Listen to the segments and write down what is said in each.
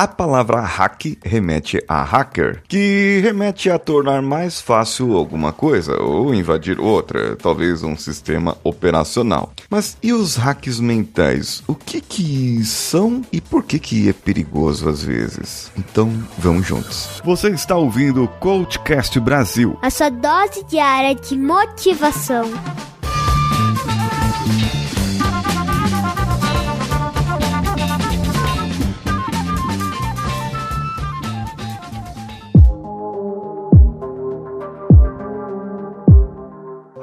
A palavra hack remete a hacker, que remete a tornar mais fácil alguma coisa ou invadir outra, talvez um sistema operacional. Mas e os hacks mentais? O que que são e por que que é perigoso às vezes? Então, vamos juntos. Você está ouvindo o Coachcast Brasil. A sua dose diária de motivação.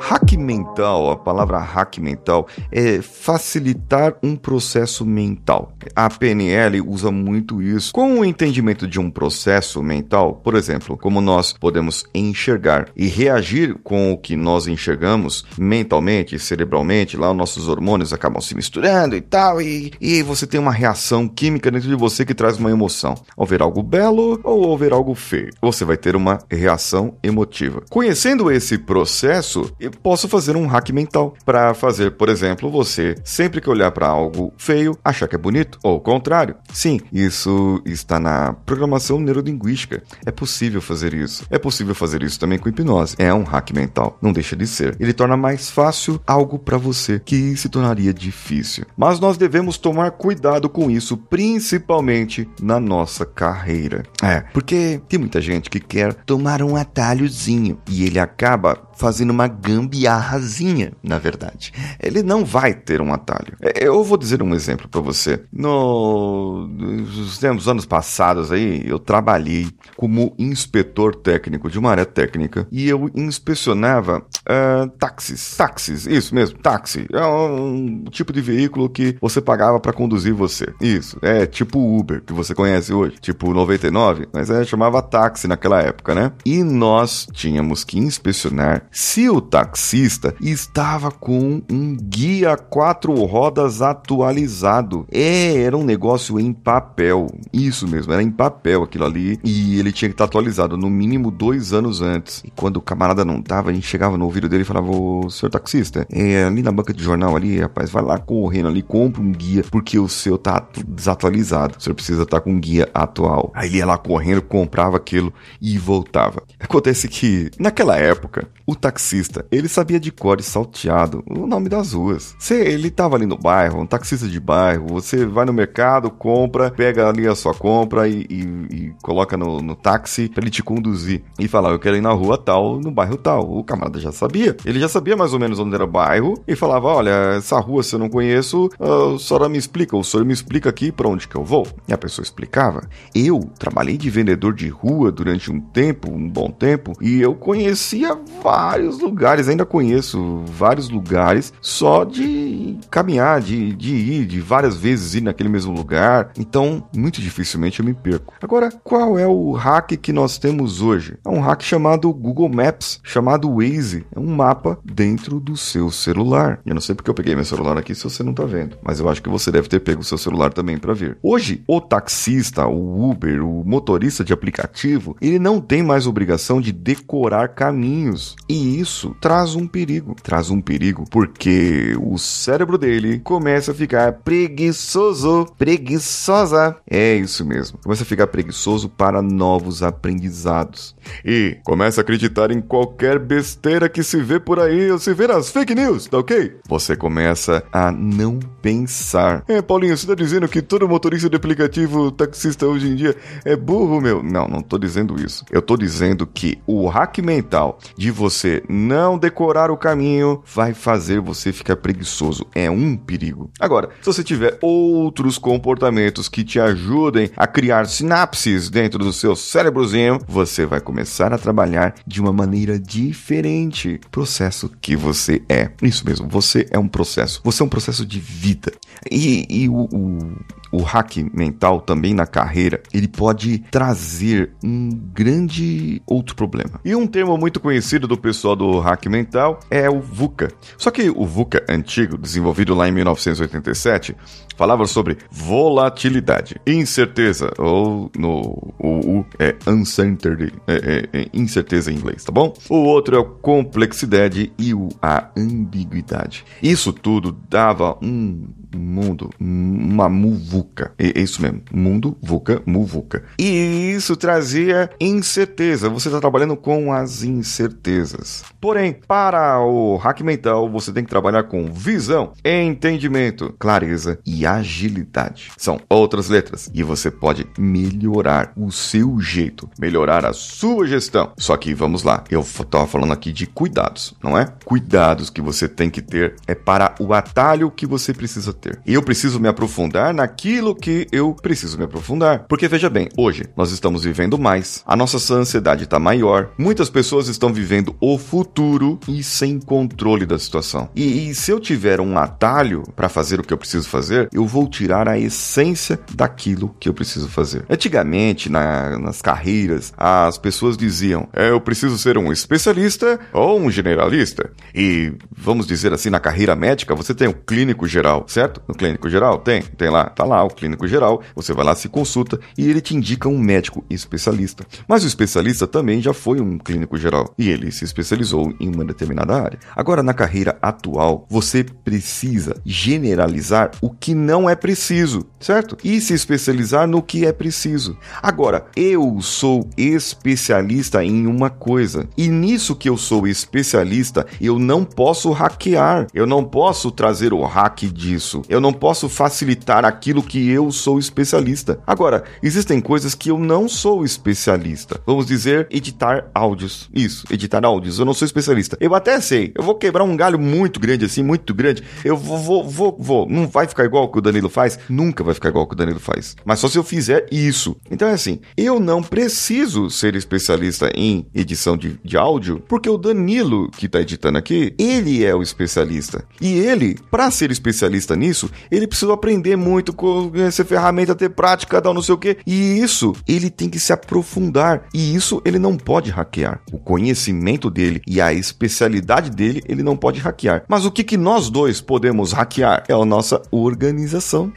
Hack mental, a palavra hack mental é facilitar um processo mental. A PNL usa muito isso. Com o entendimento de um processo mental, por exemplo, como nós podemos enxergar e reagir com o que nós enxergamos mentalmente, cerebralmente, lá os nossos hormônios acabam se misturando e tal, e, e você tem uma reação química dentro de você que traz uma emoção. Ao ver algo belo ou ao ver algo feio, você vai ter uma reação emotiva. Conhecendo esse processo, posso fazer um hack mental para fazer, por exemplo, você sempre que olhar para algo feio, achar que é bonito ou o contrário. Sim, isso está na programação neurolinguística. É possível fazer isso. É possível fazer isso também com hipnose. É um hack mental, não deixa de ser. Ele torna mais fácil algo para você que se tornaria difícil. Mas nós devemos tomar cuidado com isso, principalmente na nossa carreira. É, porque tem muita gente que quer tomar um atalhozinho e ele acaba fazendo uma gambiarrazinha, na verdade. Ele não vai ter um atalho. É, eu vou dizer um exemplo para você. No, nos anos passados aí, eu trabalhei como inspetor técnico de uma área técnica e eu inspecionava uh, táxis. Táxis, isso mesmo, táxi. É um tipo de veículo que você pagava para conduzir você. Isso, é tipo Uber, que você conhece hoje, tipo 99, mas é, chamava táxi naquela época, né? E nós tínhamos que inspecionar se o taxista estava com um guia quatro rodas atualizado. É, era um negócio em papel. Isso mesmo, era em papel aquilo ali. E ele tinha que estar atualizado no mínimo dois anos antes. E quando o camarada não tava, a gente chegava no ouvido dele e falava: Ô, senhor taxista, é ali na banca de jornal ali, rapaz, vai lá correndo ali, compra um guia, porque o seu tá desatualizado. O senhor precisa estar com um guia atual. Aí ele ia lá correndo, comprava aquilo e voltava. Acontece que, naquela época, o taxista, ele sabia de cor e salteado o nome das ruas. Se ele tava ali no bairro, um taxista de bairro, você vai no mercado, compra, pega ali a sua compra e, e, e coloca no, no, táxi para ele te conduzir e falar, eu quero ir na rua tal, no bairro tal. O camarada já sabia. Ele já sabia mais ou menos onde era o bairro e falava, olha, essa rua se eu não conheço, a senhora me explica, o senhor me explica aqui para onde que eu vou. E a pessoa explicava. Eu trabalhei de vendedor de rua durante um tempo, um bom tempo, e eu conhecia vários lugares, ainda conheço vários lugares só de caminhar, de, de ir, de várias vezes ir naquele mesmo lugar. Então, muito dificilmente eu me perco. Agora, qual é o hack que nós temos hoje? É um hack chamado Google Maps, chamado Waze. É um mapa dentro do seu celular. Eu não sei porque eu peguei meu celular aqui se você não tá vendo, mas eu acho que você deve ter pego o seu celular também para ver. Hoje, o taxista, o Uber, o motorista de aplicativo, ele não tem mais obrigação de decorar caminhos. E isso traz um perigo. Traz um perigo porque o cérebro dele começa a ficar preguiçoso, preguiçosa. É isso mesmo. Começa a ficar preguiçoso para novos aprendizados. E começa a acreditar em qualquer besteira que se vê por aí ou se vê nas fake news, tá ok? Você começa a não pensar. É, Paulinho, você tá dizendo que todo motorista de aplicativo taxista hoje em dia é burro, meu? Não, não tô dizendo isso. Eu tô dizendo que o hack mental de você não decorar o caminho vai fazer você ficar preguiçoso. É um perigo. Agora, se você tiver outros comportamentos que te ajudem a criar sinapses dentro do seu cérebrozinho, você vai começar a trabalhar de uma maneira diferente. Processo que você é. Isso mesmo, você é um processo. Você é um processo de vida. E, e o, o, o hack mental também na carreira, ele pode trazer um grande outro problema. E um termo muito conhecido do pessoal do hack mental é o VUCA. Só que o VUCA antigo, desenvolvido lá em 1987, falava sobre volatilidade, incerteza, ou no o, o é uncertainty, é, é, é, incerteza em inglês, tá bom? O outro é a complexidade e o, a ambiguidade. Isso tudo dava um mundo, uma muvuca. É isso mesmo, mundo, vuca, muvuca. E isso trazia incerteza. Você está trabalhando com as incertezas. Porém, para o hack mental, você tem que trabalhar com visão, entendimento, clareza e agilidade. São outras letras e você pode melhorar o seu jeito, melhorar a sua gestão. Só que vamos lá, eu estava falando aqui de cuidados, não é? Cuidados que você tem que ter é para o atalho que você precisa ter. E eu preciso me aprofundar naquilo que eu preciso me aprofundar. Porque veja bem, hoje nós estamos vivendo mais, a nossa ansiedade está maior, muitas pessoas estão vivendo o futuro e sem controle da situação. E, e se eu tiver um atalho para fazer o que eu preciso fazer, eu vou tirar a essência daquilo que eu preciso fazer. Antigamente, na, nas carreiras, as pessoas diziam: é, eu preciso ser um especialista ou um generalista. E vamos dizer assim, na carreira médica, você tem o clínico geral, certo? No clínico geral? Tem, tem lá, tá lá o clínico geral, você vai lá, se consulta e ele te indica um médico especialista. Mas o especialista também já foi um clínico geral e ele se especializou em uma determinada área. Agora, na carreira atual, você precisa generalizar o que não é preciso, certo? E se especializar no que é preciso. Agora, eu sou especialista em uma coisa e nisso que eu sou especialista, eu não posso hackear, eu não posso trazer o hack disso. Eu não posso facilitar aquilo que eu sou especialista. Agora, existem coisas que eu não sou especialista. Vamos dizer, editar áudios. Isso, editar áudios. Eu não sou especialista. Eu até sei. Eu vou quebrar um galho muito grande assim, muito grande. Eu vou, vou, vou, vou. Não vai ficar igual que o Danilo faz? Nunca vai ficar igual o que o Danilo faz. Mas só se eu fizer isso. Então é assim, eu não preciso ser especialista em edição de, de áudio, porque o Danilo que tá editando aqui, ele é o especialista. E ele, para ser especialista nisso, isso, ele precisa aprender muito com essa ferramenta, ter prática, tal, não sei o que. E isso, ele tem que se aprofundar. E isso ele não pode hackear. O conhecimento dele e a especialidade dele, ele não pode hackear. Mas o que, que nós dois podemos hackear? É a nossa organização.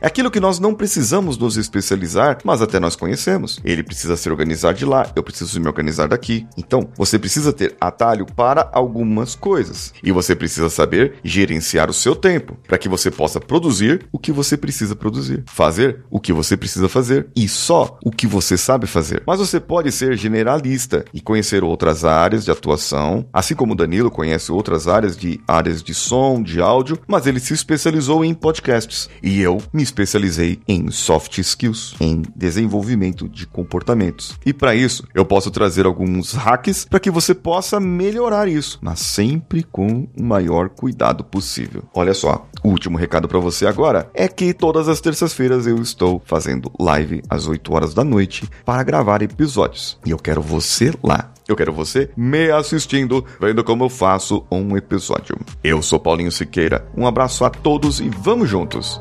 É aquilo que nós não precisamos nos especializar, mas até nós conhecemos. Ele precisa se organizar de lá, eu preciso me organizar daqui. Então, você precisa ter atalho para algumas coisas. E você precisa saber gerenciar o seu tempo para que você possa produzir produzir o que você precisa produzir, fazer o que você precisa fazer e só o que você sabe fazer. Mas você pode ser generalista e conhecer outras áreas de atuação, assim como Danilo conhece outras áreas de áreas de som, de áudio, mas ele se especializou em podcasts e eu me especializei em soft skills, em desenvolvimento de comportamentos. E para isso, eu posso trazer alguns hacks para que você possa melhorar isso, mas sempre com o maior cuidado possível. Olha só, o último recado para você agora é que todas as terças-feiras eu estou fazendo live às 8 horas da noite para gravar episódios. E eu quero você lá. Eu quero você me assistindo, vendo como eu faço um episódio. Eu sou Paulinho Siqueira. Um abraço a todos e vamos juntos.